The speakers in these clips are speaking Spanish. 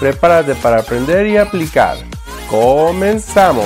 Prepárate para aprender y aplicar. ¡Comenzamos!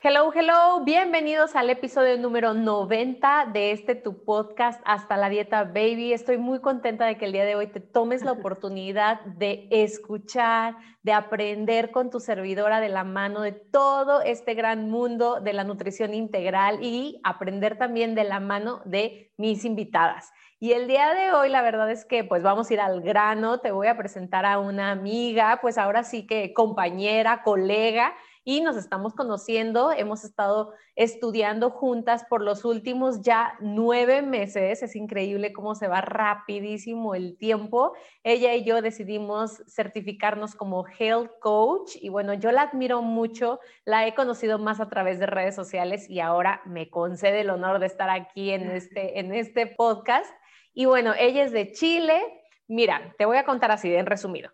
Hello, hello, bienvenidos al episodio número 90 de este tu podcast Hasta la Dieta Baby. Estoy muy contenta de que el día de hoy te tomes la oportunidad de escuchar, de aprender con tu servidora de la mano de todo este gran mundo de la nutrición integral y aprender también de la mano de mis invitadas. Y el día de hoy, la verdad es que pues vamos a ir al grano, te voy a presentar a una amiga, pues ahora sí que compañera, colega, y nos estamos conociendo, hemos estado estudiando juntas por los últimos ya nueve meses, es increíble cómo se va rapidísimo el tiempo. Ella y yo decidimos certificarnos como Health Coach y bueno, yo la admiro mucho, la he conocido más a través de redes sociales y ahora me concede el honor de estar aquí en este, en este podcast. Y bueno, ella es de Chile. Mira, te voy a contar así, en resumido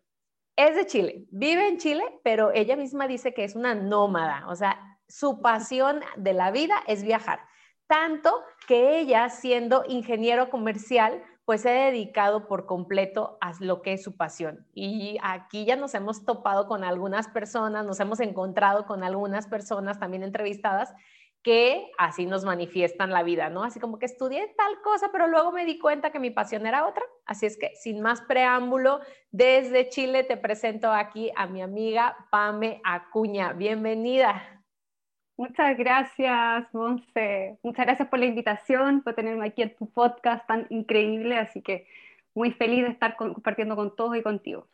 es de Chile, vive en Chile, pero ella misma dice que es una nómada, o sea, su pasión de la vida es viajar. Tanto que ella, siendo ingeniero comercial, pues se ha dedicado por completo a lo que es su pasión. Y aquí ya nos hemos topado con algunas personas, nos hemos encontrado con algunas personas también entrevistadas que así nos manifiestan la vida, ¿no? Así como que estudié tal cosa, pero luego me di cuenta que mi pasión era otra. Así es que, sin más preámbulo, desde Chile te presento aquí a mi amiga Pame Acuña. Bienvenida. Muchas gracias, Monse. Muchas gracias por la invitación, por tenerme aquí en tu podcast tan increíble. Así que muy feliz de estar compartiendo con todos y contigo.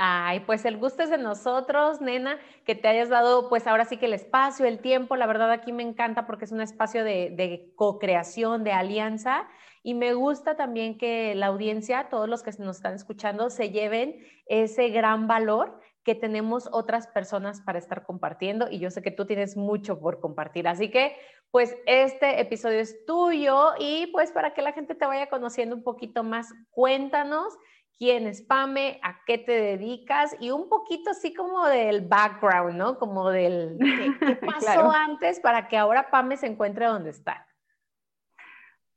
Ay, pues el gusto es de nosotros, nena, que te hayas dado, pues ahora sí que el espacio, el tiempo, la verdad aquí me encanta porque es un espacio de, de co-creación, de alianza, y me gusta también que la audiencia, todos los que nos están escuchando, se lleven ese gran valor que tenemos otras personas para estar compartiendo, y yo sé que tú tienes mucho por compartir, así que pues este episodio es tuyo, y pues para que la gente te vaya conociendo un poquito más, cuéntanos quién es Pame, a qué te dedicas y un poquito así como del background, ¿no? Como del qué, pasó antes para que ahora Pame se encuentre donde está.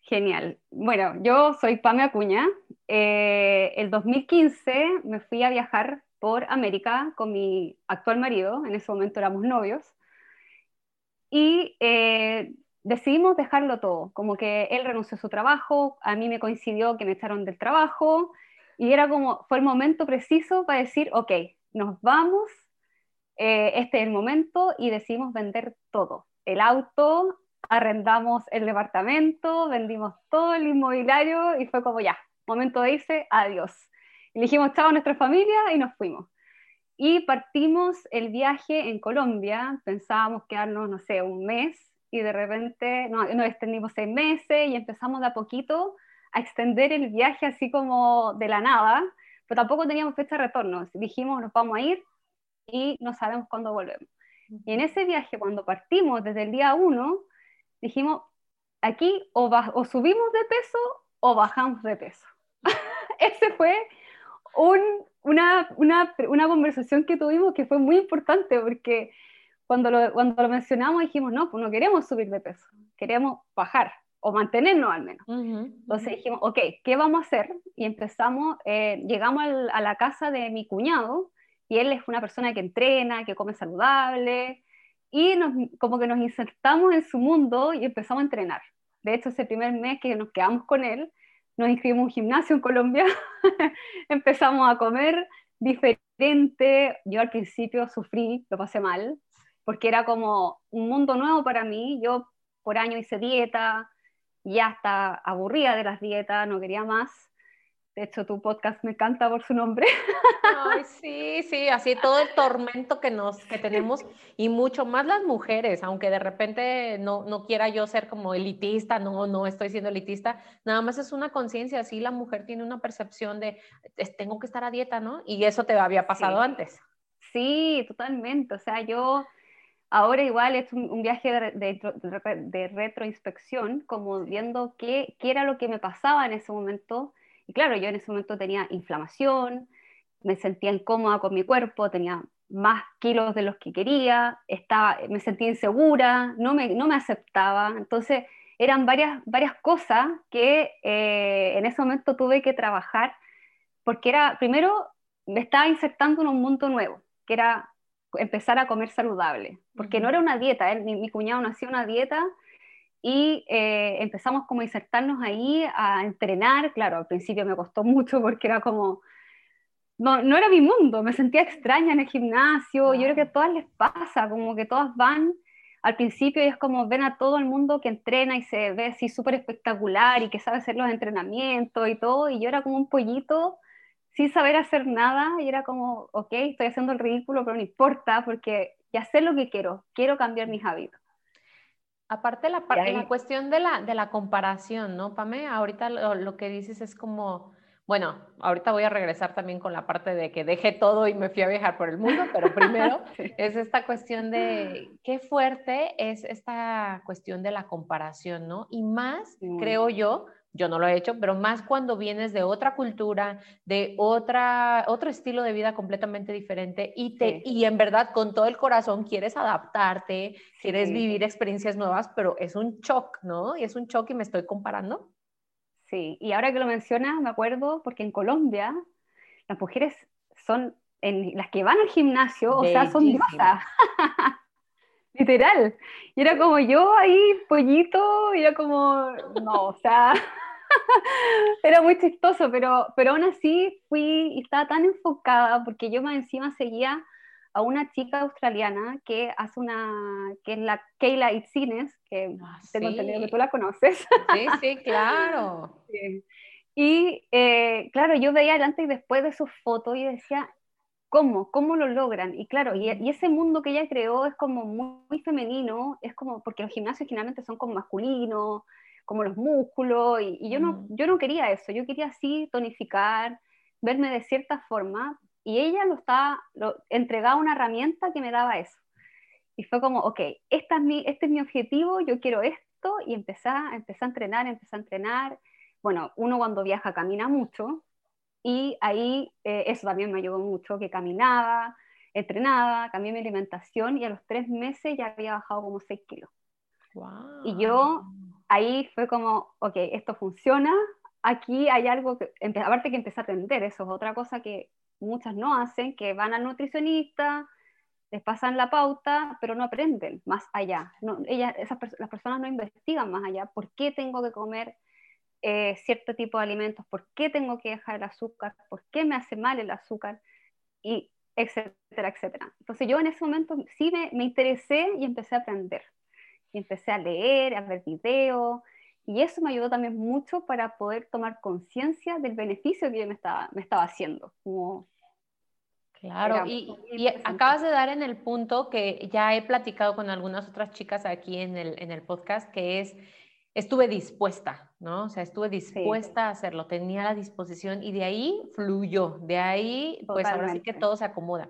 Genial. Bueno, yo soy Pame Acuña. Eh, el 2015 me fui a viajar por América con mi actual marido, en ese momento éramos novios, y eh, decidimos dejarlo todo, como que él renunció a su trabajo, a mí me coincidió que me echaron del trabajo, y era como, fue el momento preciso para decir, ok, nos vamos, eh, este es el momento y decidimos vender todo. El auto, arrendamos el departamento, vendimos todo el inmobiliario y fue como ya, momento de irse, adiós. Y dijimos chao a nuestra familia y nos fuimos. Y partimos el viaje en Colombia, pensábamos quedarnos, no sé, un mes y de repente no, nos extendimos seis meses y empezamos de a poquito a extender el viaje así como de la nada, pero tampoco teníamos fecha de retorno. Dijimos, nos vamos a ir y no sabemos cuándo volvemos. Y en ese viaje, cuando partimos desde el día uno, dijimos, aquí o, subimos de peso o bajamos de peso. Ese fue un, una, una, una, conversación que tuvimos que fue muy importante porque cuando cuando lo mencionamos dijimos, no, pues no queremos subir de peso, queremos bajar o mantenernos al menos. Entonces dijimos, ok, ¿qué vamos a hacer? Y empezamos, eh, llegamos a la casa de mi cuñado, y él es una persona que entrena, que come saludable, y nos, como que nos insertamos en su mundo y empezamos a entrenar. De hecho, ese primer mes que nos quedamos con él, nos inscribimos en un gimnasio en Colombia, empezamos a comer diferente. Yo al principio sufrí, lo pasé mal, porque era como un mundo nuevo para mí. Yo por año hice dieta, ya está aburrida de las dietas, no quería más. De hecho, tu podcast me encanta por su nombre. Ay, sí, sí, así todo el tormento que nos que tenemos y mucho más las mujeres, aunque de repente no, no quiera yo ser como elitista, no, no estoy siendo elitista, nada más es una conciencia, así la mujer tiene una percepción de tengo que estar a dieta, ¿no? Y eso te había pasado antes. Sí, totalmente. O sea, yo ahora igual es un, viaje de, retroinspección, como viendo qué, qué era lo que me pasaba en ese momento y claro, yo en ese momento tenía inflamación, me sentía incómoda con mi cuerpo, tenía más kilos de los que quería, estaba, me sentía insegura, no me, no me aceptaba. Entonces, eran varias, varias cosas que eh, en ese momento tuve que trabajar, porque era, primero, me estaba insertando en un mundo nuevo, que era empezar a comer saludable, porque no era una dieta, mi, mi, cuñado no hacía una dieta, y eh, empezamos como a insertarnos ahí, a entrenar. Claro, al principio me costó mucho porque era como, no, no era mi mundo, me sentía extraña en el gimnasio. Yo creo que a todas les pasa, como que todas van al principio y es como ven a todo el mundo que entrena y se ve así súper espectacular y que sabe hacer los entrenamientos y todo. Y yo era como un pollito sin saber hacer nada y era como, ok, estoy haciendo el ridículo, pero no importa porque ya sé lo que quiero, quiero cambiar mis hábitos. Aparte la, la cuestión de la, de la comparación, ¿no, Pame? Ahorita lo, que dices es como, bueno, ahorita voy a regresar también con la parte de que dejé todo y me fui a viajar por el mundo, pero primero es esta cuestión de qué fuerte es esta cuestión de la comparación, ¿no? Y más, creo yo, yo no lo he hecho, pero más cuando vienes de otra cultura, de otra, otro estilo de vida completamente diferente y, te, y en verdad con todo el corazón quieres adaptarte, quieres vivir experiencias nuevas, pero es un shock, ¿no? Y es un shock y me estoy comparando. Sí, y ahora que lo mencionas, me acuerdo, porque en Colombia las mujeres son en, las que van al gimnasio, o sea, son diosas. Literal. Y era como yo ahí, pollito, y era como, no, o sea, era muy chistoso, pero, pero aún así fui y estaba tan enfocada porque yo más encima seguía a una chica australiana que hace una, que es la Kayla Itzines, que ah, tengo entendido que tú la conoces. Sí, sí, claro. Y eh, claro, yo veía antes y después de sus fotos y decía, ¿cómo? ¿Cómo lo logran? Y claro, y, ese mundo que ella creó es como muy, femenino, es como, porque los gimnasios generalmente son como masculinos, como los músculos, y, yo, no, yo no quería eso, yo quería así tonificar, verme de cierta forma, y ella lo estaba, lo, entregaba una herramienta que me daba eso. Y fue como, ok, esta es mi, este es mi objetivo, yo quiero esto, y empecé, empecé a entrenar, empecé a entrenar. Bueno, uno cuando viaja camina mucho, y ahí eh, eso también me ayudó mucho, que caminaba, entrenaba, cambié mi alimentación y a los tres meses ya había bajado como 6 kilos. Y yo ahí fue como, ok, esto funciona, aquí hay algo que, aparte que empecé a atender, eso es otra cosa que muchas no hacen, que van al nutricionista, les pasan la pauta, pero no aprenden más allá. No, ellas, esas, las personas no investigan más allá, ¿por qué tengo que comer eh, cierto tipo de alimentos, por qué tengo que dejar el azúcar, por qué me hace mal el azúcar, y etcétera, etcétera. Entonces yo en ese momento sí me, me interesé y empecé a aprender. Y empecé a leer, a ver videos, y eso me ayudó también mucho para poder tomar conciencia del beneficio que yo me estaba, me estaba haciendo. claro, y, y, acabas de dar en el punto que ya he platicado con algunas otras chicas aquí en el, en el podcast, que es, estuve dispuesta, ¿no? O sea, estuve dispuesta a hacerlo, tenía la disposición y de ahí fluyó, de ahí, pues ahora sí que todo se acomoda.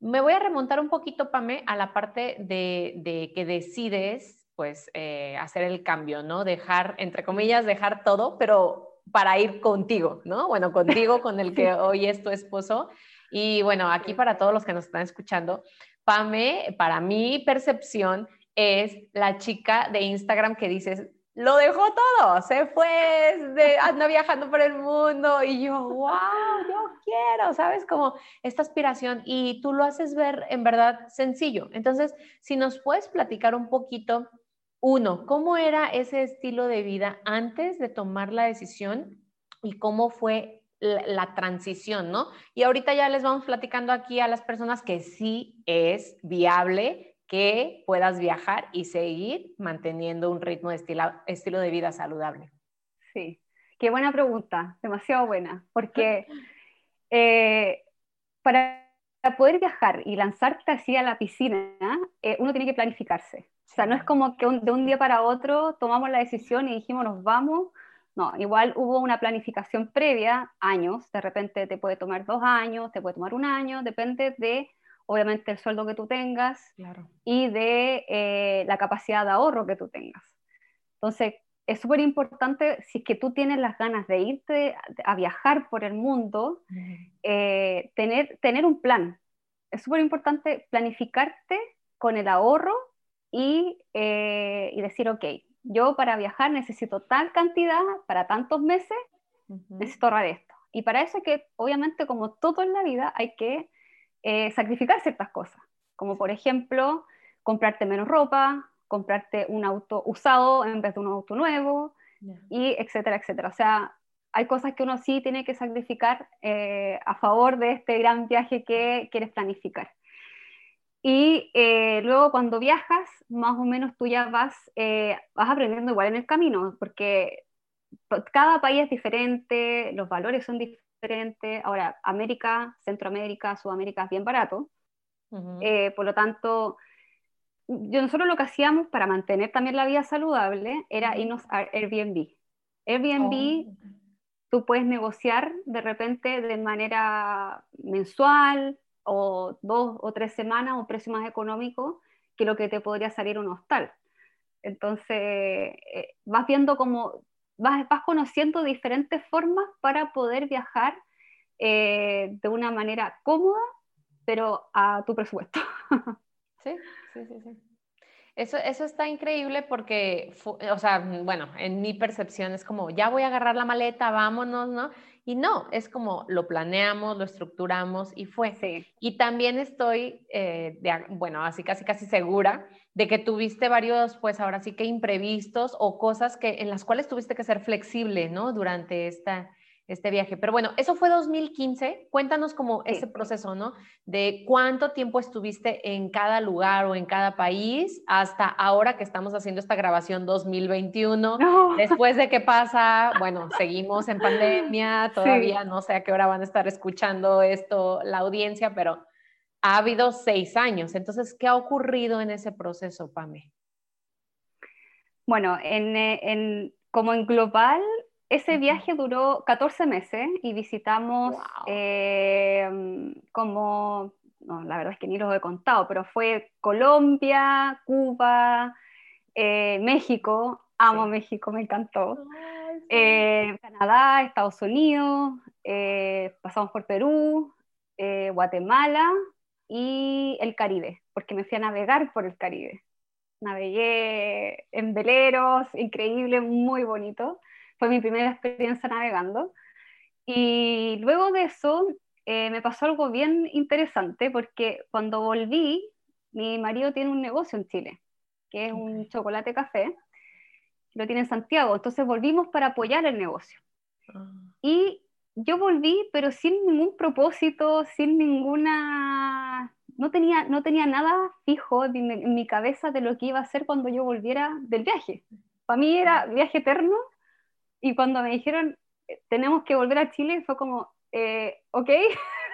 Me voy a remontar un poquito, Pame, a la parte de, de que decides pues eh, hacer el cambio, ¿no? Dejar, entre comillas, dejar todo, pero para ir contigo, ¿no? Bueno, contigo, con el que hoy es tu esposo. Y bueno, aquí para todos los que nos están escuchando, Pame, para mi percepción, es la chica de Instagram que dices, lo dejó todo, se fue, de, anda viajando por el mundo y yo, wow, yo quiero, ¿sabes? Como esta aspiración y tú lo haces ver en verdad sencillo. Entonces, si nos puedes platicar un poquito uno, ¿cómo era ese estilo de vida antes de tomar la decisión y cómo fue la, transición, ¿no? Y ahorita ya les vamos platicando aquí a las personas que sí es viable que puedas viajar y seguir manteniendo un ritmo de estilo, estilo de vida saludable. Sí, qué buena pregunta, demasiado buena, porque eh, para poder viajar y lanzarte así a la piscina, eh, uno tiene que planificarse. O sea, no es como que de un día para otro tomamos la decisión y dijimos nos vamos. No, igual hubo una planificación previa, años, de repente te puede tomar dos años, te puede tomar un año, depende de, obviamente, el sueldo que tú tengas y de eh, la capacidad de ahorro que tú tengas. Entonces, es súper importante, si es que tú tienes las ganas de irte a viajar por el mundo, eh, tener, tener un plan. Es súper importante planificarte con el ahorro y, eh, y, decir, ok, yo para viajar necesito tal cantidad para tantos meses, necesito ahorrar esto. Y para eso hay que, obviamente, como todo en la vida, hay que eh, sacrificar ciertas cosas, como por ejemplo, comprarte menos ropa, comprarte un auto usado en vez de un auto nuevo, y etcétera, etcétera. O sea, hay cosas que uno sí tiene que sacrificar eh, a favor de este gran viaje que quieres planificar. Y eh, luego cuando viajas, más o menos tú ya vas, eh, vas aprendiendo igual en el camino, porque cada país es diferente, los valores son diferentes. Ahora, América, Centroamérica, Sudamérica es bien barato. por lo tanto, yo, nosotros lo que hacíamos para mantener también la vida saludable era irnos a Airbnb. Airbnb, oh, tú puedes negociar de repente de manera mensual o dos o tres semanas un precio más económico que lo que te podría salir un hostal. Entonces, eh, vas viendo cómo, vas, vas, conociendo diferentes formas para poder viajar eh, de una manera cómoda, pero a tu presupuesto. Sí, sí, sí, sí. Eso, eso está increíble porque, o sea, bueno, en mi percepción es como, ya voy a agarrar la maleta, vámonos, ¿no? Y no, es como lo planeamos, lo estructuramos y fue. Sí. Y también estoy, eh, bueno, así casi casi segura de que tuviste varios, pues ahora sí que imprevistos o cosas que, en las cuales tuviste que ser flexible, ¿no? Durante esta, este viaje. Pero bueno, eso fue 2015. Cuéntanos como ese proceso, ¿no? De cuánto tiempo estuviste en cada lugar o en cada país hasta ahora que estamos haciendo esta grabación 2021. Después de qué pasa, bueno, seguimos en pandemia, todavía no sé a qué hora van a estar escuchando esto la audiencia, pero ha habido seis años. Entonces, ¿qué ha ocurrido en ese proceso, Pame? Bueno, en, en, como en global, ese viaje duró 14 meses y visitamos eh, como, no, la verdad es que ni lo he contado, pero fue Colombia, Cuba, eh, México, amo México, me encantó, eh, Canadá, Estados Unidos, pasamos por Perú, Guatemala y el Caribe, porque me fui a navegar por el Caribe. Navegué en veleros, increíble, muy bonito fue mi primera experiencia navegando. Y luego de eso eh, me pasó algo bien interesante porque cuando volví, mi marido tiene un negocio en Chile, que es un chocolate café, lo tiene en Santiago, entonces volvimos para apoyar el negocio. Ah. Y yo volví, pero sin ningún propósito, sin ninguna... No tenía, no tenía nada fijo en en mi cabeza de lo que iba a hacer cuando yo volviera del viaje. Para mí era viaje eterno y cuando me dijeron, eh, tenemos que volver a Chile, fue como, eh, ok,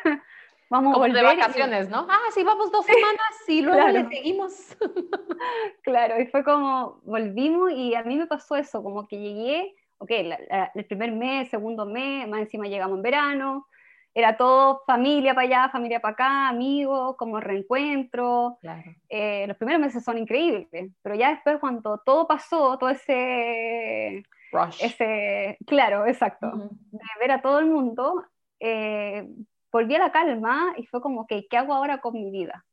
vamos a volver. de vacaciones, ¿no? Ah, sí, vamos dos semanas y luego le seguimos. claro, y fue como, volvimos y a mí me pasó eso, como que llegué, ok, el primer mes, segundo mes, más encima llegamos en verano, era todo familia para allá, familia para acá, amigos, como reencuentro. Claro. Eh, los primeros meses son increíbles, pero ya después cuando todo pasó, todo ese ese, claro, exacto. De ver a todo el mundo, eh, volví a la calma y fue como, que ¿qué hago ahora con mi vida?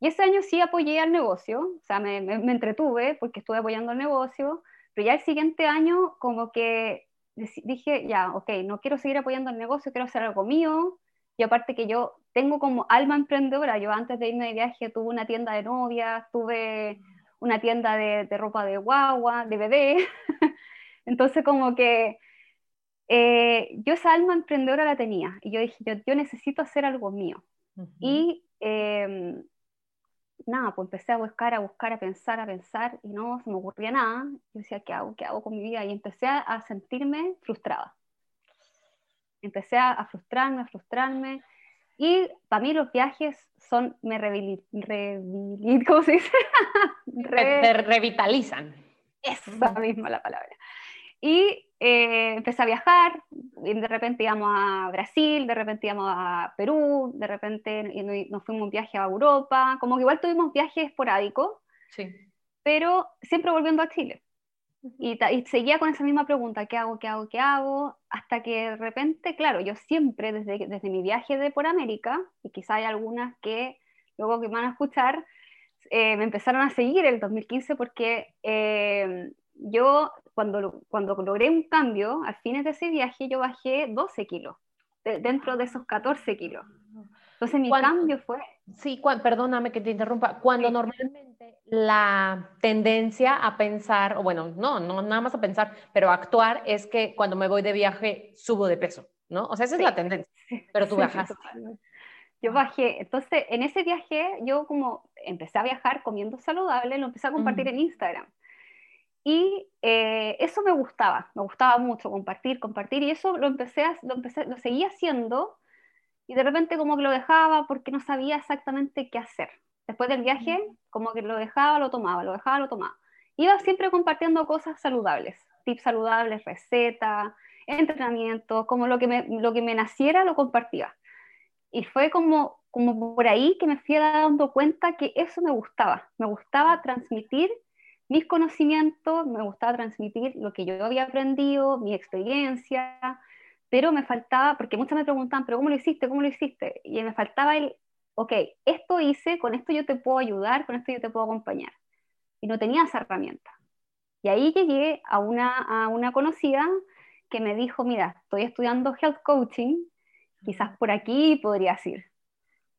Y ese año sí apoyé al negocio, o sea, me, me, entretuve porque estuve apoyando el negocio, pero ya el siguiente año como que dije, ya, ok, no quiero seguir apoyando el negocio, quiero hacer algo mío, y aparte que yo tengo como alma emprendedora, yo antes de irme de viaje tuve una tienda de novias, tuve una tienda de, de ropa de guagua, de bebé, Entonces como que eh, yo esa alma emprendedora la tenía. Y yo dije, yo, necesito hacer algo mío. Y em, nada, pues empecé a buscar, a buscar, a pensar, a pensar, y no se me ocurría nada. Yo decía, ¿qué hago? ¿Qué hago con mi vida? Y empecé a, sentirme frustrada. Empecé a, frustrarme, a frustrarme. Y para mí los viajes son, me revitalizan. ¿cómo se dice? Te revitalizan. Esa misma la palabra. Y eh, empecé a viajar, y de repente íbamos a Brasil, de repente íbamos a Perú, de repente nos fuimos un viaje a Europa, como que igual tuvimos viajes esporádicos, sí. pero siempre volviendo a Chile. Y, seguía con esa misma pregunta, ¿qué hago, qué hago, qué hago? Hasta que de repente, claro, yo siempre desde, desde mi viaje de por América, y quizá hay algunas que luego que van a escuchar, eh, me empezaron a seguir el 2015 porque eh, yo cuando, cuando logré un cambio, a fines de ese viaje, yo bajé 12 kilos, dentro de esos 14 kilos. Entonces mi cambio fue... Sí, perdóname que te interrumpa. Cuando normalmente la tendencia a pensar, o bueno, no, no nada más a pensar, pero a actuar es que cuando me voy de viaje subo de peso, ¿no? O sea, esa es la tendencia, pero tú bajaste. Yo bajé, entonces en ese viaje yo como empecé a viajar comiendo saludable, lo empecé a compartir en Instagram. Y eh, eso me gustaba, me gustaba mucho compartir, compartir, y eso lo empecé, a, lo empecé, lo seguía haciendo, y de repente como que lo dejaba porque no sabía exactamente qué hacer. Después del viaje, como que lo dejaba, lo tomaba, lo dejaba, lo tomaba. Iba siempre compartiendo cosas saludables, tips saludables, recetas, entrenamiento, como lo que me, lo que me naciera lo compartía. Y fue como, como por ahí que me fui dando cuenta que eso me gustaba, me gustaba transmitir mis conocimientos, me gustaba transmitir lo que yo había aprendido, mi experiencia, pero me faltaba, porque muchas me preguntan, pero ¿cómo lo hiciste? ¿Cómo lo hiciste? Y me faltaba el, ok, esto hice, con esto yo te puedo ayudar, con esto yo te puedo acompañar. Y no tenía esa herramienta. Y ahí llegué a una, a una conocida que me dijo, mira, estoy estudiando health coaching, quizás por aquí podrías ir.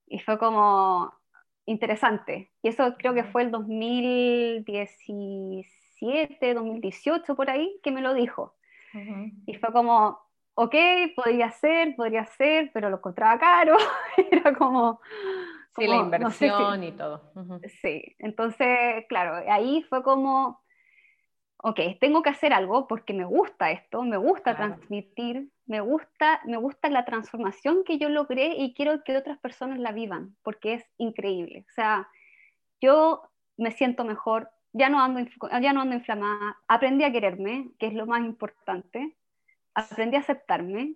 Y fue como, interesante. Y eso creo que fue el 2017, 2018, por ahí, que me lo dijo. Y fue como, ok, podría ser, podría ser, pero lo encontraba caro. Era como... Sí, la inversión y todo. Sí, entonces, claro, ahí fue como, ok, tengo que hacer algo porque me gusta esto, me gusta transmitir, me gusta, me gusta la transformación que yo logré y quiero que otras personas la vivan, porque es increíble. O sea, yo me siento mejor, ya no ando, ya no ando inflamada, aprendí a quererme, que es lo más importante, aprendí a aceptarme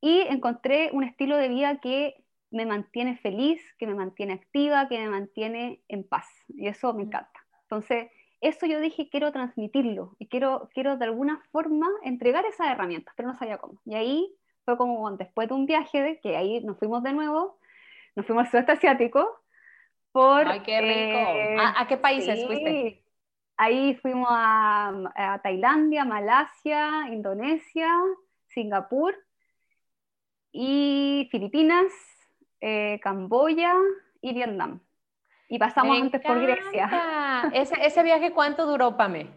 y encontré un estilo de vida que me mantiene feliz, que me mantiene activa, que me mantiene en paz. Y eso me encanta. Entonces, eso yo dije, quiero transmitirlo y quiero, quiero de alguna forma entregar esas herramientas, pero no sabía cómo. Y ahí fue como después de un viaje, de, que ahí nos fuimos de nuevo, nos fuimos al sudeste asiático. Por, ¡Ay, qué rico! Eh, ¿A, qué países fuiste? Ahí fuimos a, Tailandia, Malasia, Indonesia, Singapur y Filipinas, eh, Camboya y Vietnam y pasamos antes por Grecia. ¿Ese, ¿Ese, viaje cuánto duró, Pame?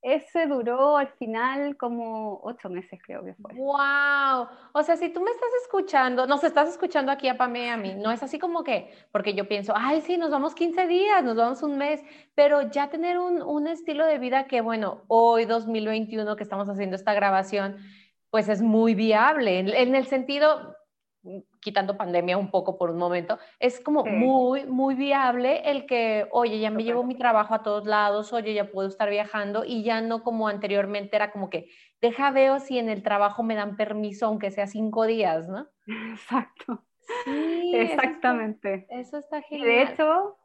Ese duró al final como ocho meses, creo que fue. ¡Wow! O sea, si tú me estás escuchando, nos estás escuchando aquí a Pame y a mí, no es así como que, porque yo pienso, ay, sí, nos vamos 15 días, nos vamos un mes, pero ya tener un, un estilo de vida que, bueno, hoy 2021 que estamos haciendo esta grabación, pues es muy viable, en, en el sentido, quitando pandemia un poco por un momento, es como muy, muy viable el que, oye, ya me llevo mi trabajo a todos lados, oye, ya puedo estar viajando y ya no como anteriormente era como que, deja veo si en el trabajo me dan permiso, aunque sea cinco días, ¿no? Exacto. Exactamente. Eso está, genial. de hecho,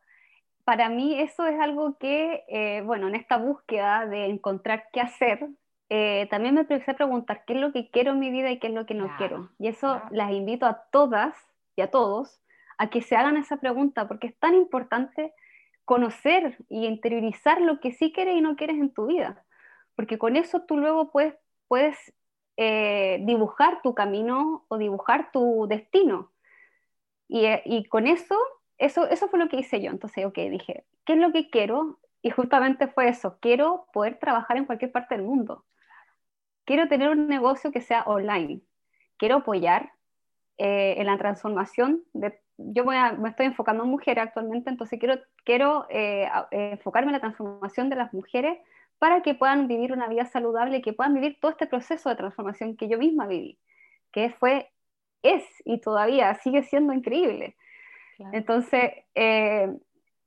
para mí eso es algo que, eh, bueno, en esta búsqueda de encontrar qué hacer, eh, también me empecé a preguntar qué es lo que quiero en mi vida y qué es lo que no quiero. Y eso las invito a todas y a todos a que se hagan esa pregunta, porque es tan importante conocer y interiorizar lo que sí quieres y no quieres en tu vida, porque con eso tú luego puedes, puedes eh, dibujar tu camino o dibujar tu destino. Y, eh, y, con eso, eso, eso fue lo que hice yo. Entonces, ok, dije, ¿qué es lo que quiero? Y justamente fue eso, quiero poder trabajar en cualquier parte del mundo quiero tener un negocio que sea online, quiero apoyar eh, en la transformación de yo me estoy enfocando en mujeres actualmente, entonces quiero, quiero eh, enfocarme en la transformación de las mujeres para que puedan vivir una vida saludable y que puedan vivir todo este proceso de transformación que yo misma viví, que fue, es y todavía sigue siendo increíble. Entonces, eh,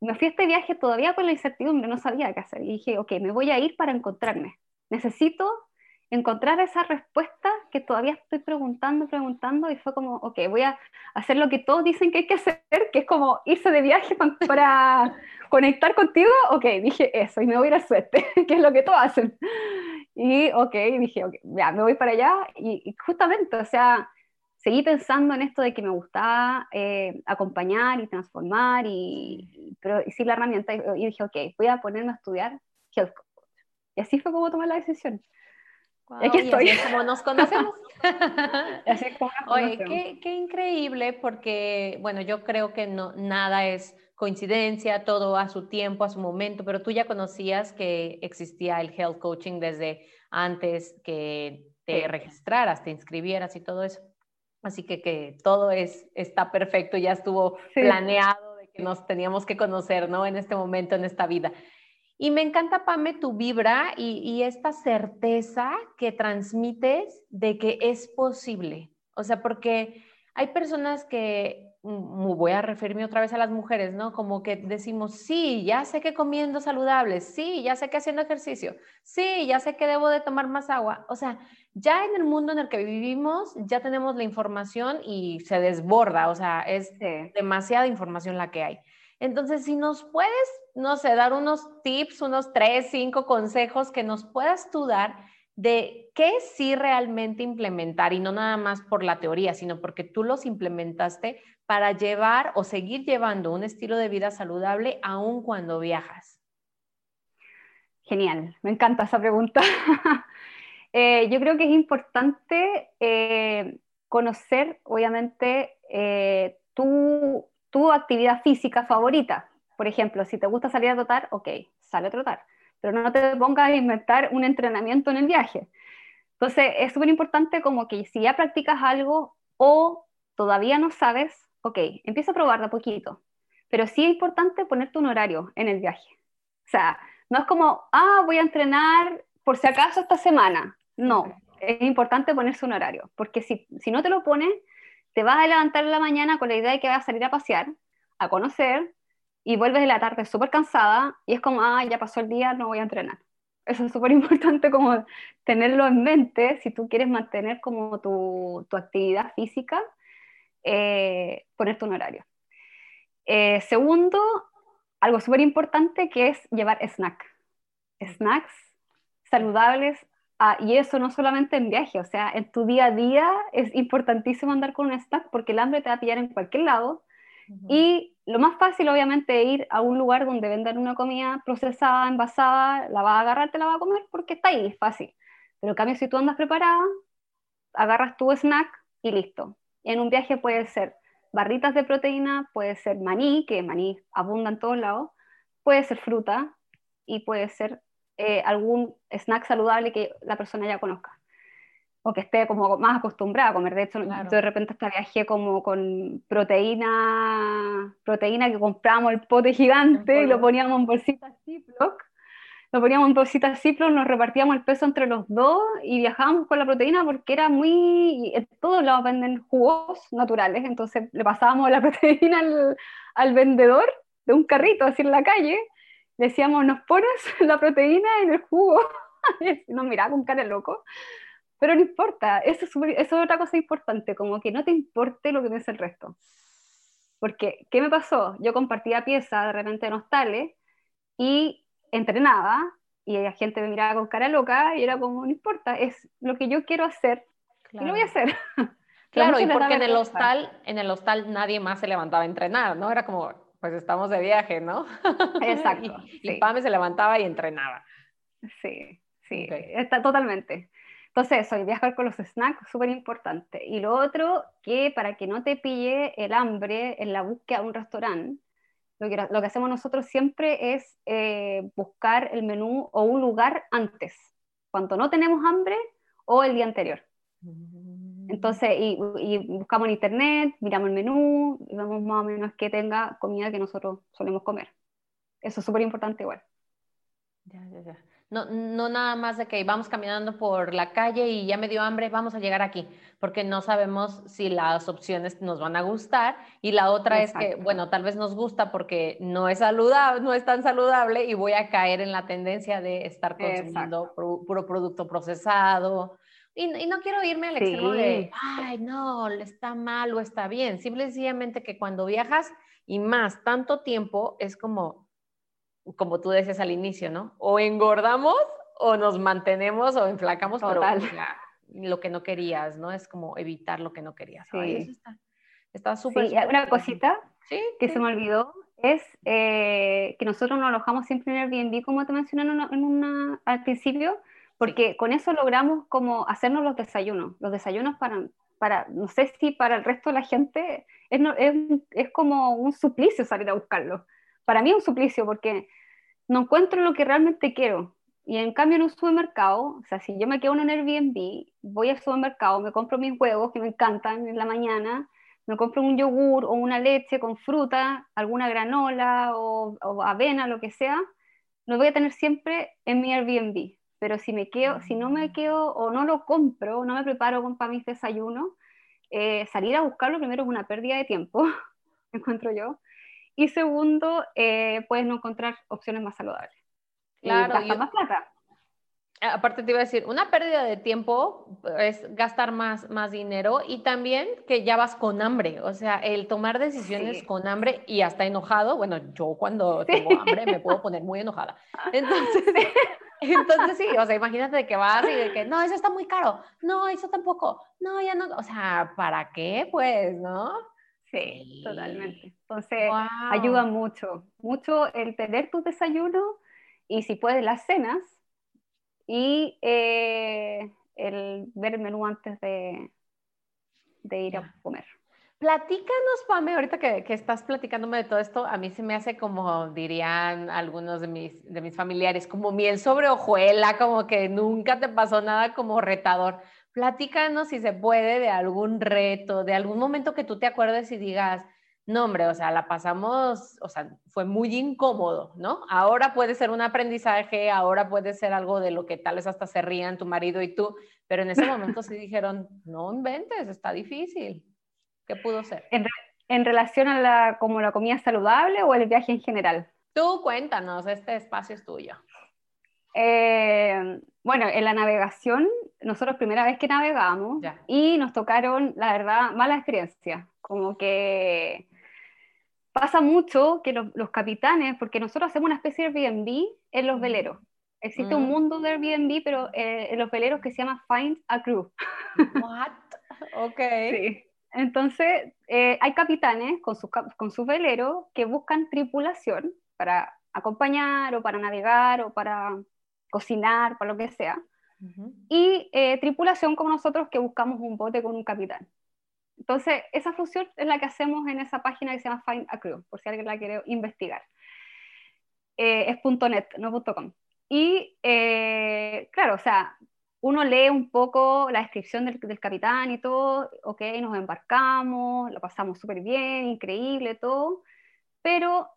me fui a este viaje todavía con la incertidumbre, no sabía qué hacer. Y dije, ok, me voy a ir para encontrarme. Necesito encontrar esa respuesta que todavía estoy preguntando, preguntando, y fue como, ok, voy a hacer lo que todos dicen que hay que hacer, que es como irse de viaje para, conectar contigo, ok, dije eso, y me voy a ir a suerte, que es lo que todos hacen. Y ok, dije, ok, ya, me voy para allá, y, justamente, o sea, seguí pensando en esto de que me gustaba eh, acompañar y transformar, y, pero la herramienta, y, dije, ok, voy a ponerme a estudiar Health Coach. Y así fue como tomé la decisión aquí estoy. Así es como nos conocemos. así como Oye, qué, qué, increíble porque, bueno, yo creo que no, nada es coincidencia, todo a su tiempo, a su momento, pero tú ya conocías que existía el health coaching desde antes que te registraras, te inscribieras y todo eso. Así que, que todo es, está perfecto, ya estuvo planeado de que nos teníamos que conocer, ¿no? En este momento, en esta vida. Y me encanta, Pame, tu vibra y, esta certeza que transmites de que es posible. O sea, porque hay personas que, mm, voy a referirme otra vez a las mujeres, ¿no? Como que decimos, sí, ya sé que comiendo saludable, sí, ya sé que haciendo ejercicio, sí, ya sé que debo de tomar más agua. O sea, ya en el mundo en el que vivimos, ya tenemos la información y se desborda, o sea, es demasiada información la que hay. Entonces, si nos puedes, no sé, dar unos tips, unos tres, cinco consejos que nos puedas tú dar de qué sí realmente implementar y no nada más por la teoría, sino porque tú los implementaste para llevar o seguir llevando un estilo de vida saludable aun cuando viajas. Genial, me encanta esa pregunta. Eh, yo creo que es importante eh, conocer, obviamente, eh, tu tu actividad física favorita. Por ejemplo, si te gusta salir a trotar, ok, sale a trotar, pero no te pongas a inventar un entrenamiento en el viaje. Entonces, es súper importante como que si ya practicas algo o todavía no sabes, ok, empieza a probar de a poquito. Pero sí es importante ponerte un horario en el viaje. O sea, no es como, ah, voy a entrenar por si acaso esta semana. No, es importante ponerse un horario, porque si, si no te lo pones, te vas a levantar en la mañana con la idea de que vas a salir a pasear, a conocer, y vuelves de la tarde súper cansada y es como, ah, ya pasó el día, no voy a entrenar. Eso es súper importante como tenerlo en mente si tú quieres mantener como tu, tu actividad física, eh, ponerte un horario. Eh, segundo, algo súper importante que es llevar snack. Snacks saludables Ah, y eso no solamente en viaje, o sea, en tu día a día es importantísimo andar con un snack porque el hambre te va a pillar en cualquier lado. Y lo más fácil, obviamente, es ir a un lugar donde vendan una comida procesada, envasada, la vas a agarrar, te la vas a comer porque está ahí, es fácil. Pero en cambio, si tú andas preparada, agarras tu snack y listo. En un viaje puede ser barritas de proteína, puede ser maní, que maní abunda en todos lados, puede ser fruta y puede ser eh, algún snack saludable que la persona ya conozca o que esté como más acostumbrada a comer. De hecho, yo de repente hasta viajé como con proteína, proteína que compramos el pote gigante y lo poníamos en bolsitas Ziploc. Lo poníamos en bolsitas Ziploc, nos repartíamos el peso entre los dos y viajábamos con la proteína porque era muy... En todos lados venden jugos naturales, entonces le pasábamos la proteína al, al vendedor de un carrito así en la calle decíamos, nos pones la proteína en el jugo. nos miraba con cara loco. Pero no importa, eso es, eso es otra cosa importante, como que no te importe lo que piensa el resto. Porque, ¿qué me pasó? Yo compartía piezas de repente en hostales y entrenaba y la gente me miraba con cara loca y era como, no importa, es lo que yo quiero hacer y lo voy a hacer. Claro, y porque en el hostal, en el hostal nadie más se levantaba a entrenar, ¿no? Era como, pues estamos de viaje, ¿no? Exacto. y, Pame se levantaba y entrenaba. Sí, sí, está totalmente. Entonces, eso, viajar con los snacks, súper importante. Y lo otro, que para que no te pille el hambre en la búsqueda de un restaurante, lo que, lo que hacemos nosotros siempre es eh, buscar el menú o un lugar antes, cuando no tenemos hambre o el día anterior. Mm. Entonces, y, buscamos en internet, miramos el menú, y vemos más o menos que tenga comida que nosotros solemos comer. Eso es súper importante igual. Ya, ya, ya. No, no nada más de que vamos caminando por la calle y ya me dio hambre, vamos a llegar aquí, porque no sabemos si las opciones nos van a gustar. Y la otra es que, bueno, tal vez nos gusta porque no es saludable, no es tan saludable y voy a caer en la tendencia de estar consumiendo puro producto procesado. Y, no quiero irme al extremo de, ay, no, está mal o está bien. Simplemente que cuando viajas y más tanto tiempo es como, como tú decías al inicio, ¿no? O engordamos o nos mantenemos o enflacamos, Total. pero lo que no querías, ¿no? Es como evitar lo que no querías. Sí. eso está súper. Sí, una cosita que se me olvidó es eh, que nosotros nos alojamos siempre en Airbnb, como te mencioné en una, al principio, porque con eso logramos como hacernos los desayunos. Los desayunos para, para, no sé si para el resto de la gente es, es, es como un suplicio salir a buscarlo para mí es un suplicio porque no encuentro lo que realmente quiero. Y en cambio en un supermercado, o sea, si yo me quedo en un Airbnb, voy al supermercado, me compro mis huevos que me encantan en la mañana, me compro un yogur o una leche con fruta, alguna granola o, avena, lo que sea, lo voy a tener siempre en mi Airbnb. Pero si me quedo, si no me quedo o no lo compro, no me preparo para mis desayunos, eh, salir a buscarlo primero es una pérdida de tiempo, encuentro yo. Y segundo, eh, puedes no encontrar opciones más saludables. Claro. Y más plata. Aparte te iba a decir, una pérdida de tiempo es gastar más, más dinero y también que ya vas con hambre, o sea, el tomar decisiones con hambre y hasta enojado, bueno, yo cuando tengo hambre me puedo poner muy enojada. Entonces, entonces sí, o sea, imagínate que vas y de que, no, eso está muy caro, no, eso tampoco, no, ya no, o sea, ¿para qué? Pues, ¿no? Sí, totalmente. Entonces, ayuda mucho, mucho el tener tu desayuno y si puedes las cenas y eh, el ver el menú antes de, de ir a comer. Platícanos, Pame, ahorita que, que, estás platicándome de todo esto, a mí se me hace como dirían algunos de mis, de mis familiares, como miel sobre hojuela, como que nunca te pasó nada como retador. Platícanos si se puede de algún reto, de algún momento que tú te acuerdes y digas, no, hombre, o sea, la pasamos, o sea, fue muy incómodo, ¿no? Ahora puede ser un aprendizaje, ahora puede ser algo de lo que tal vez hasta se rían tu marido y tú, pero en ese momento sí dijeron, no inventes, está difícil. ¿Qué pudo ser? En, relación a la, como la comida saludable o el viaje en general? Tú cuéntanos, este espacio es tuyo. Eh, bueno, en la navegación, nosotros primera vez que navegamos y nos tocaron, la verdad, mala experiencia. Como que pasa mucho que los, capitanes, porque nosotros hacemos una especie de Airbnb en los veleros. Existe un mundo de Airbnb, pero eh, en los veleros que se llama Find a Crew. What? Ok. Sí. Entonces, eh, hay capitanes con sus con su veleros que buscan tripulación para acompañar o para navegar o para cocinar, para lo que sea. Y eh, tripulación como nosotros que buscamos un bote con un capitán. Entonces, esa función es la que hacemos en esa página que se llama Find a Crew, por si alguien la quiere investigar. Eh, es .net, no .com. Y eh, claro, o sea, uno lee un poco la descripción del, del, capitán y todo, ok, nos embarcamos, lo pasamos súper bien, increíble, todo, pero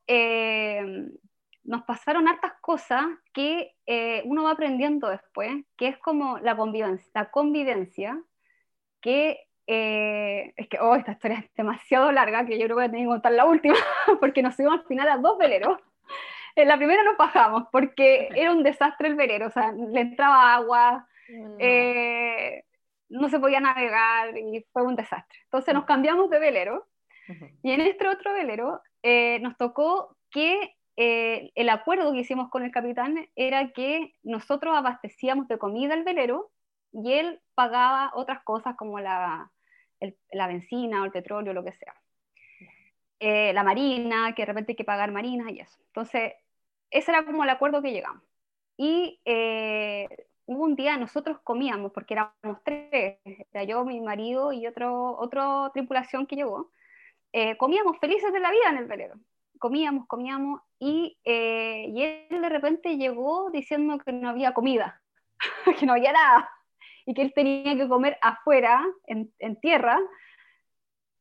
nos pasaron hartas cosas que eh, uno va aprendiendo después, que es como la convivencia, la convivencia que eh, es que, oh, esta historia es demasiado larga, que yo creo que voy a tener que contar la última, porque nos subimos al final a dos veleros. En la primera nos bajamos, porque era un desastre el velero, o sea, le entraba agua, no. Eh, no se podía navegar y fue un desastre. Entonces nos cambiamos de velero, y en este otro velero nos tocó que eh, el acuerdo que hicimos con el capitán era que nosotros abastecíamos de comida el velero y él pagaba otras cosas como la, la benzina o el petróleo, lo que sea. Eh, la marina, que de repente hay que pagar marinas y eso. Entonces, ese era como el acuerdo que llegamos. Y eh, hubo un día, nosotros comíamos, porque éramos tres, era yo, mi marido y otro, otra tripulación que llegó, comíamos felices de la vida en el velero comíamos, comíamos, y, eh, y él de repente llegó diciendo que no había comida, que no había nada. Y que él tenía que comer afuera, en, en tierra,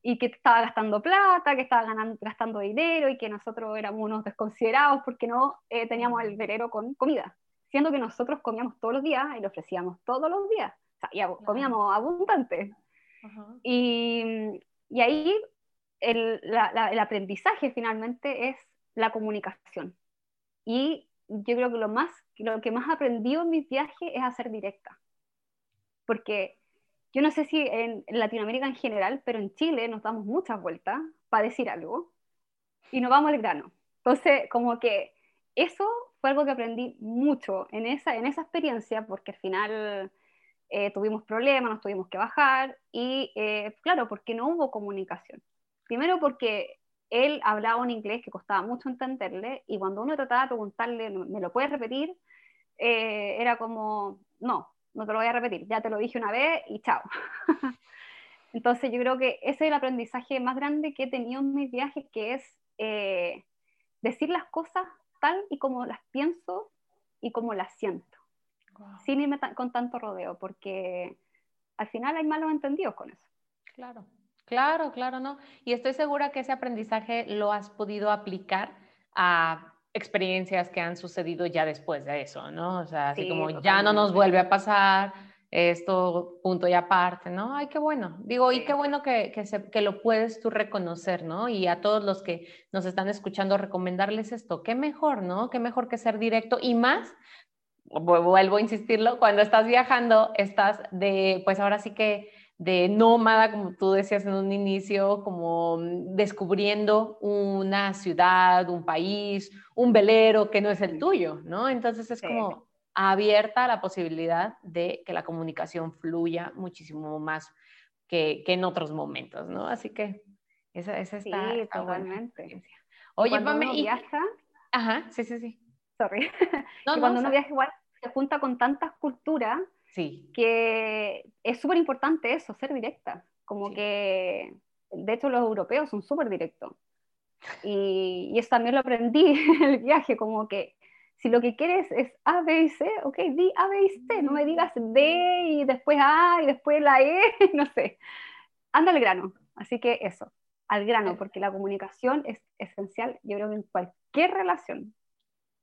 y que estaba gastando plata, que estaba ganando, gastando dinero y que nosotros éramos unos desconsiderados porque no eh, teníamos el verero con comida, siendo que nosotros comíamos todos los días y le ofrecíamos todos los días, o sea, y comíamos abundante. Y, y, ahí el, la, el aprendizaje finalmente es la comunicación. Y yo creo que lo, más, lo que más aprendí en mis viajes es hacer directa. Porque yo no sé si en Latinoamérica en general, pero en Chile nos damos muchas vueltas para decir algo y nos vamos al grano. Entonces, como que eso fue algo que aprendí mucho en esa, en esa experiencia, porque al final eh, tuvimos problemas, nos tuvimos que bajar y, eh, claro, porque no hubo comunicación. Primero porque él hablaba un inglés que costaba mucho entenderle y cuando uno trataba de preguntarle, ¿me lo puedes repetir? Eh, era como, no, no te lo voy a repetir, ya te lo dije una vez y chao. Entonces yo creo que ese es el aprendizaje más grande que he tenido en mis viajes, que es eh, decir las cosas tal y como las pienso y como las siento, sin irme con tanto rodeo, porque al final hay malos entendidos con eso. Claro. Claro, claro, ¿no? Y estoy segura que ese aprendizaje lo has podido aplicar a experiencias que han sucedido ya después de eso, ¿no? O sea, así como ya no nos vuelve a pasar esto, punto y aparte, ¿no? Ay, qué bueno. Digo, y qué bueno que, que, lo puedes tú reconocer, ¿no? Y a todos los que nos están escuchando, recomendarles esto. Qué mejor, ¿no? Qué mejor que ser directo y más, vuelvo a insistirlo, cuando estás viajando, estás de, pues ahora sí que de nómada, como tú decías en un inicio, como descubriendo una ciudad, un país, un velero que no es el tuyo, ¿no? Entonces es como abierta la posibilidad de que la comunicación fluya muchísimo más que, en otros momentos, ¿no? Así que esa, esa está, sí, totalmente. Oye, cuando uno viaja... Ajá, sí, sí, sí. Sorry. cuando uno viaja igual se junta con tantas culturas Sí. Que es súper importante eso, ser directa. Como que, de hecho, los europeos son súper directos. Y, y, eso también lo aprendí en el viaje, como que si lo que quieres es A, B y C, ok, di A, B y C, no me digas D y después A y después la E, no sé. Anda al grano. Así que eso, al grano, porque la comunicación es esencial, yo creo que en cualquier relación.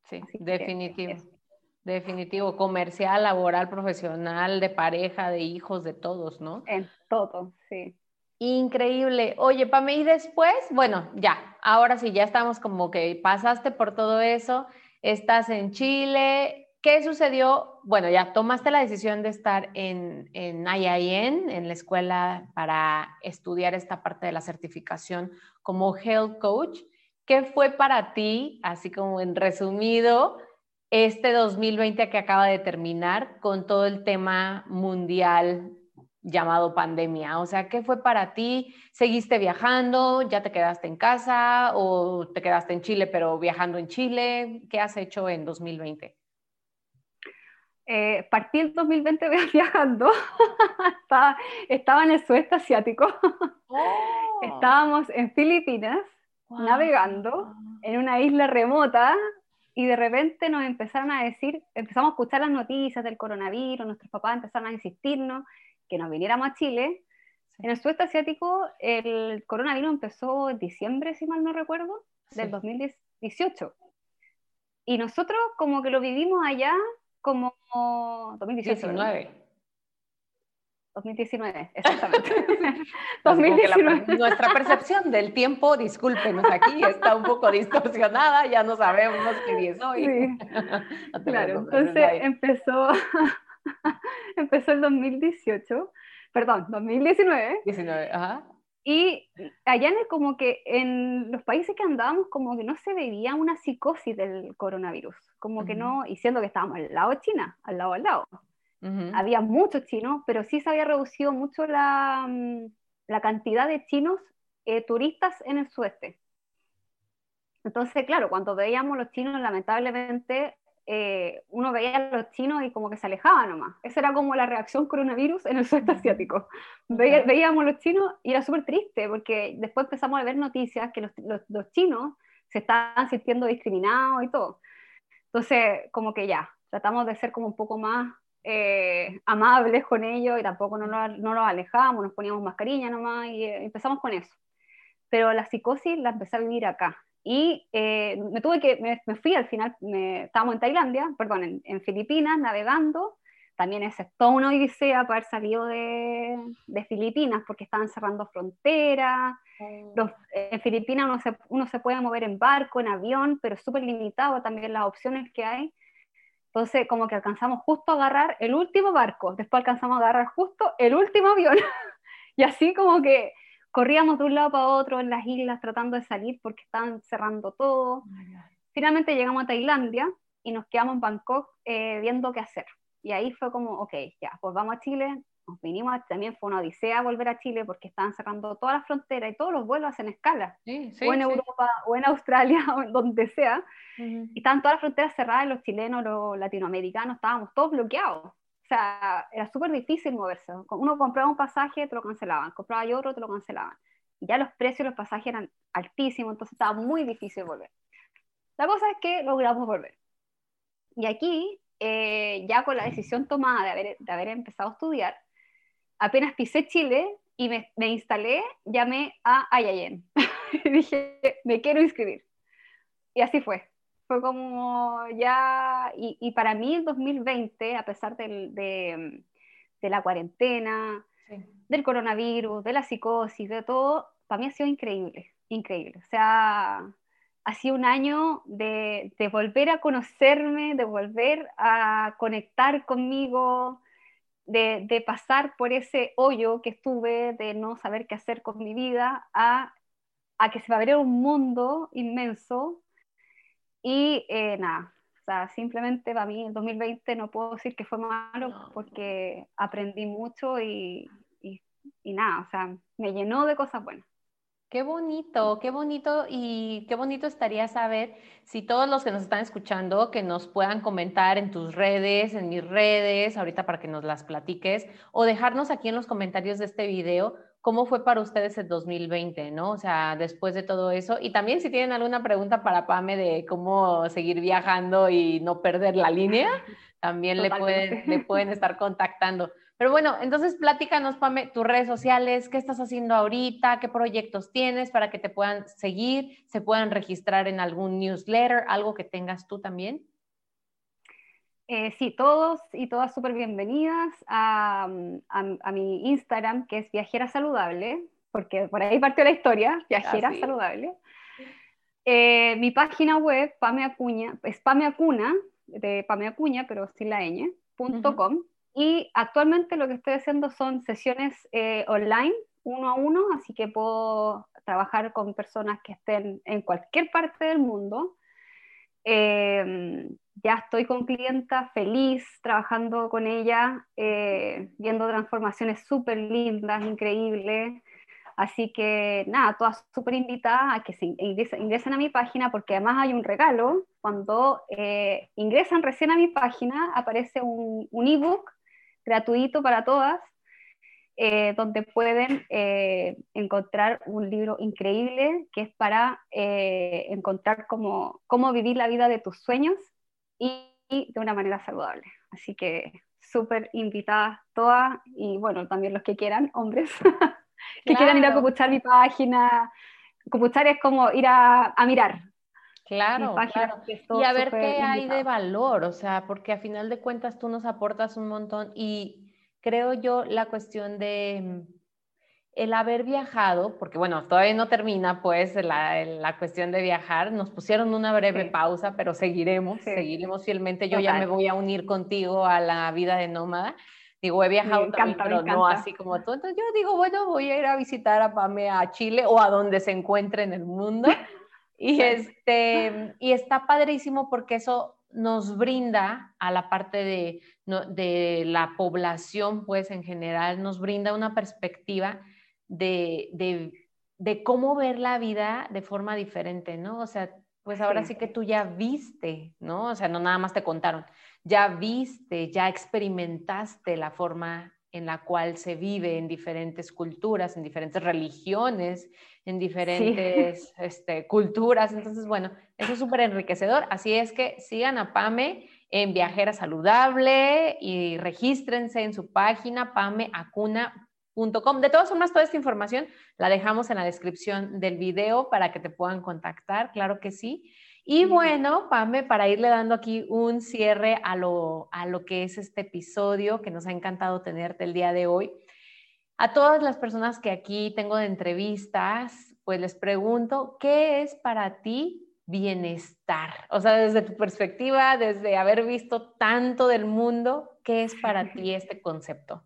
Sí, definitivo. Definitivo, comercial, laboral, profesional, de pareja, de hijos, de todos, ¿no? En todo, sí. Increíble. Oye, Pame, y después, bueno, ya, ahora sí, ya estamos como que pasaste por todo eso, estás en Chile. ¿Qué sucedió? Bueno, ya tomaste la decisión de estar en, en IIN, en la escuela para estudiar esta parte de la certificación como health coach. ¿Qué fue para ti, así como en resumido, este 2020 que acaba de terminar con todo el tema mundial llamado pandemia. O sea, ¿qué fue para ti? ¿Seguiste viajando? ¿Ya te quedaste en casa? ¿O te quedaste en Chile pero viajando en Chile? ¿Qué has hecho en 2020? Eh, partí el 2020 viajando, estaba, en el sudeste asiático, oh. estábamos en Filipinas, navegando en una isla remota y de repente nos empezaron a decir, empezamos a escuchar las noticias del coronavirus, nuestros papás empezaron a insistirnos que nos viniéramos a Chile. En el sudeste asiático el coronavirus empezó en diciembre, si mal no recuerdo, del 2018. Y nosotros como que lo vivimos allá como 2019. 2019, exactamente. 2019. nuestra percepción del tiempo, discúlpenos aquí, está un poco distorsionada, ya no sabemos qué día es hoy. claro, entonces empezó, empezó el 2018, perdón, 2019. 19, ajá. Y allá en como que en los países que andábamos como que no se veía una psicosis del coronavirus, como que no, y siendo que estábamos al lado de China, al lado al lado. Había muchos chinos, pero sí se había reducido mucho la, mm, la cantidad de chinos eh, turistas en el sudeste. Entonces, claro, cuando veíamos los chinos, lamentablemente, eh, uno veía a los chinos y como que se alejaba nomás. Esa era como la reacción coronavirus en el sudeste asiático. veíamos los chinos y era súper triste porque después empezamos a ver noticias que los, los, los, chinos se estaban sintiendo discriminados y todo. Entonces, como que ya, tratamos de ser como un poco más eh, amables con ellos y tampoco no, no los alejábamos, nos poníamos mascarilla nomás y eh, empezamos con eso. Pero la psicosis la empecé a vivir acá. Y eh, me tuve que, me, fui al final, me, estábamos en Tailandia, perdón, en, en Filipinas, navegando, también es toda una odisea para haber salido de, de Filipinas porque estaban cerrando fronteras. Oh. en Filipinas uno se, uno se, puede mover en barco, en avión, pero súper limitado también las opciones que hay. Entonces, como que alcanzamos justo a agarrar el último barco, después alcanzamos a agarrar justo el último avión. y así como que corríamos de un lado para otro en las islas tratando de salir porque estaban cerrando todo. Oh Finalmente llegamos a Tailandia y nos quedamos en Bangkok eh, viendo qué hacer. Y ahí fue como, ok, ya, pues vamos a Chile, nos vinimos, también fue una odisea volver a Chile porque estaban cerrando todas las fronteras y todos los vuelos hacen escala, o en Europa, o en Australia, o en donde sea, y estaban todas las fronteras cerradas, los chilenos, los latinoamericanos, estábamos todos bloqueados. O sea, era súper difícil moverse. Uno compraba un pasaje, te lo cancelaban, compraba otro, te lo cancelaban. Y ya los precios de los pasajes eran altísimos, entonces estaba muy difícil volver. La cosa es que logramos volver. Y aquí eh, ya con la decisión tomada de haber, de haber empezado a estudiar, apenas pisé Chile y me, me instalé, llamé a Ayayen y dije, me quiero inscribir. Y así fue. Fue como ya, y, y para mí el 2020, a pesar del, de, de, la cuarentena, del coronavirus, de la psicosis, de todo, para mí ha sido increíble, increíble. O sea, ha sido un año de, volver a conocerme, de volver a conectar conmigo, de, pasar por ese hoyo que estuve, de no saber qué hacer con mi vida, a, que se va a abrir un mundo inmenso. Y eh, nada, o sea, simplemente para mí el 2020 no puedo decir que fue malo porque aprendí mucho y, y nada, o sea, me llenó de cosas buenas. Qué bonito, qué bonito y qué bonito estaría saber si todos los que nos están escuchando que nos puedan comentar en tus redes, en mis redes, ahorita para que nos las platiques o dejarnos aquí en los comentarios de este video cómo fue para ustedes el 2020, ¿no? O sea, después de todo eso y también si tienen alguna pregunta para Pame de cómo seguir viajando y no perder la línea, también le pueden, le pueden estar contactando. Pero bueno, entonces platícanos, Pame, tus redes sociales, qué estás haciendo ahorita, qué proyectos tienes para que te puedan seguir, se puedan registrar en algún newsletter, algo que tengas tú también. Eh, sí, todos y todas súper bienvenidas a, mi Instagram, que es Viajera Saludable, porque por ahí partió la historia, Viajera Saludable. Eh, mi página web, Pame Acuña, es Pame Acuna, de Pame Acuña, pero sin la ñ, y actualmente lo que estoy haciendo son sesiones eh, online, uno a uno, así que puedo trabajar con personas que estén en cualquier parte del mundo. Em, ya estoy con clienta feliz trabajando con ella, eh, viendo transformaciones súper lindas, increíbles. Así que nada, todas súper invitadas a que se ingresen, a mi página porque además hay un regalo. Cuando eh, ingresan recién a mi página aparece un, un ebook gratuito para todas, eh, donde pueden eh, encontrar un libro increíble que es para eh, encontrar cómo, cómo vivir la vida de tus sueños y, de una manera saludable. Así que súper invitadas todas y bueno, también los que quieran, hombres, que quieran ir a copuchar mi página. Copuchar es como ir a, a mirar, Claro, claro. Y a ver qué hay de valor, o sea, porque a final de cuentas tú nos aportas un montón y creo yo la cuestión de el haber viajado, porque bueno, todavía no termina pues la, la cuestión de viajar, nos pusieron una breve pausa, pero seguiremos, seguiremos fielmente, yo ya me voy a unir contigo a la vida de nómada. Digo, he viajado también, pero no así como tú. Entonces yo digo, bueno, voy a ir a visitar a Pame a Chile o a donde se encuentre en el mundo. Y, este, y está padrísimo porque eso nos brinda a la parte de, de la población, pues en general, nos brinda una perspectiva de, de, de, cómo ver la vida de forma diferente, ¿no? O sea, pues ahora sí. que tú ya viste, ¿no? O sea, no nada más te contaron, ya viste, ya experimentaste la forma en la cual se vive en diferentes culturas, en diferentes religiones, en diferentes este, culturas. Entonces, bueno, eso es súper enriquecedor. Así es que sigan a Pame en Viajera Saludable y regístrense en su página pameacuna.com. De todas formas, toda esta información la dejamos en la descripción del video para que te puedan contactar, claro que sí. Y bueno, Pame, para irle dando aquí un cierre a lo, a lo que es este episodio, que nos ha encantado tenerte el día de hoy. A todas las personas que aquí tengo de entrevistas, pues les pregunto, ¿qué es para ti bienestar? O sea, desde tu perspectiva, desde haber visto tanto del mundo, ¿qué es para ti este concepto?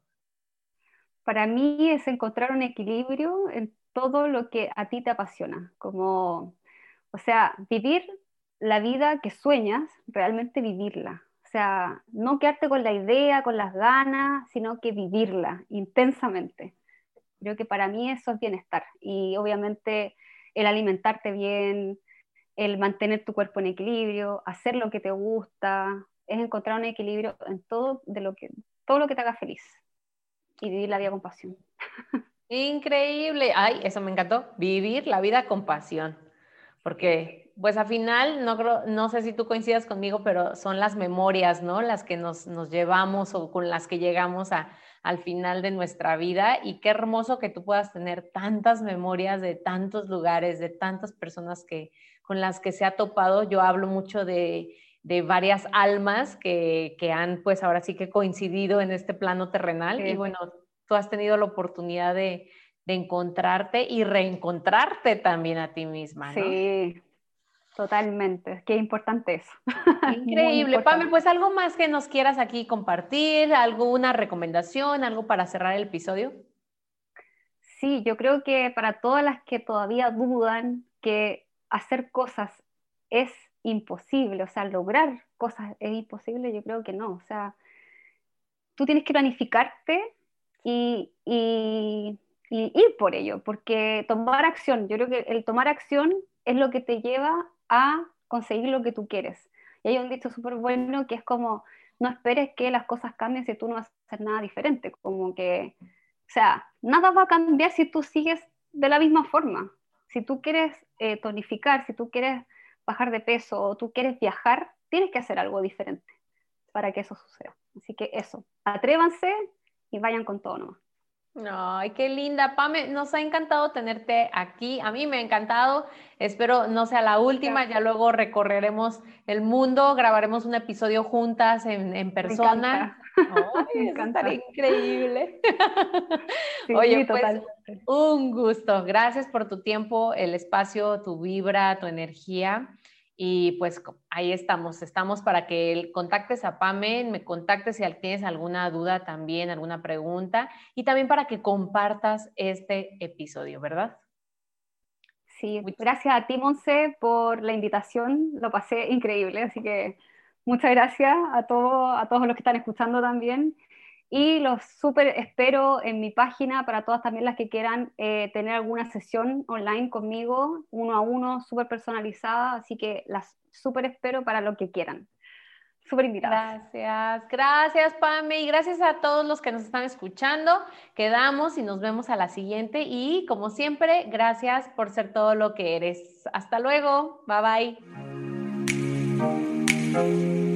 Para mí es encontrar un equilibrio en todo lo que a ti te apasiona, como, o sea, vivir la vida que sueñas, realmente vivirla. O sea, no quedarte con la idea, con las ganas, sino que vivirla intensamente. Creo que para mí eso es bienestar. Y obviamente el alimentarte bien, el mantener tu cuerpo en equilibrio, hacer lo que te gusta, es encontrar un equilibrio en todo, de lo que, todo lo que te haga feliz y vivir la vida con pasión. Increíble. Ay, eso me encantó. Vivir la vida con pasión. Porque, pues al final, no, no sé si tú coincidas conmigo, pero son las memorias, ¿no? Las que nos, nos llevamos o con las que llegamos a, al final de nuestra vida. Y qué hermoso que tú puedas tener tantas memorias de tantos lugares, de tantas personas que, con las que se ha topado. Yo hablo mucho de, varias almas que, han, pues ahora sí que coincidido en este plano terrenal. Y bueno, tú has tenido la oportunidad de, encontrarte y reencontrarte también a ti misma. Sí, totalmente. Qué importante eso. Increíble. Pame, pues algo más que nos quieras aquí compartir, alguna recomendación, algo para cerrar el episodio. Sí, yo creo que para todas las que todavía dudan que hacer cosas es imposible, o sea, lograr cosas es imposible, yo creo que no, o sea, tú tienes que planificarte y, ir por ello, porque tomar acción, yo creo que el tomar acción es lo que te lleva a conseguir lo que tú quieres. Y hay un dicho súper bueno que es como, no esperes que las cosas cambien si tú no vas a hacer nada diferente, como que, o sea, nada va a cambiar si tú sigues de la misma forma si tú quieres eh, tonificar, si tú quieres bajar de peso o tú quieres viajar, tienes que hacer algo diferente para que eso suceda. Así que eso, atrévanse y vayan con todo. Ay, qué linda, Pame, nos ha encantado tenerte aquí. A mí me ha encantado. Espero no sea la última. Ya luego recorreremos el mundo, grabaremos un episodio juntas en, persona. Me Ay, increíble. Oye, pues, un gusto. Gracias por tu tiempo, el espacio, tu vibra, tu energía. Y pues ahí estamos, estamos para que contactes a Pame, me contactes si tienes alguna duda también, alguna pregunta, y también para que compartas este episodio, ¿verdad? Sí, gracias a ti, Monse, por la invitación, lo pasé increíble, así que muchas gracias a, todo, a todos los que están escuchando también. Y los súper espero en mi página para todas también las que quieran eh, tener alguna sesión online conmigo, uno a uno, súper personalizada. Así que las súper espero para lo que quieran. Súper invitadas. Gracias, gracias Pame y gracias a todos los que nos están escuchando. Quedamos y nos vemos a la siguiente. Y como siempre, gracias por ser todo lo que eres. Hasta luego. Bye bye.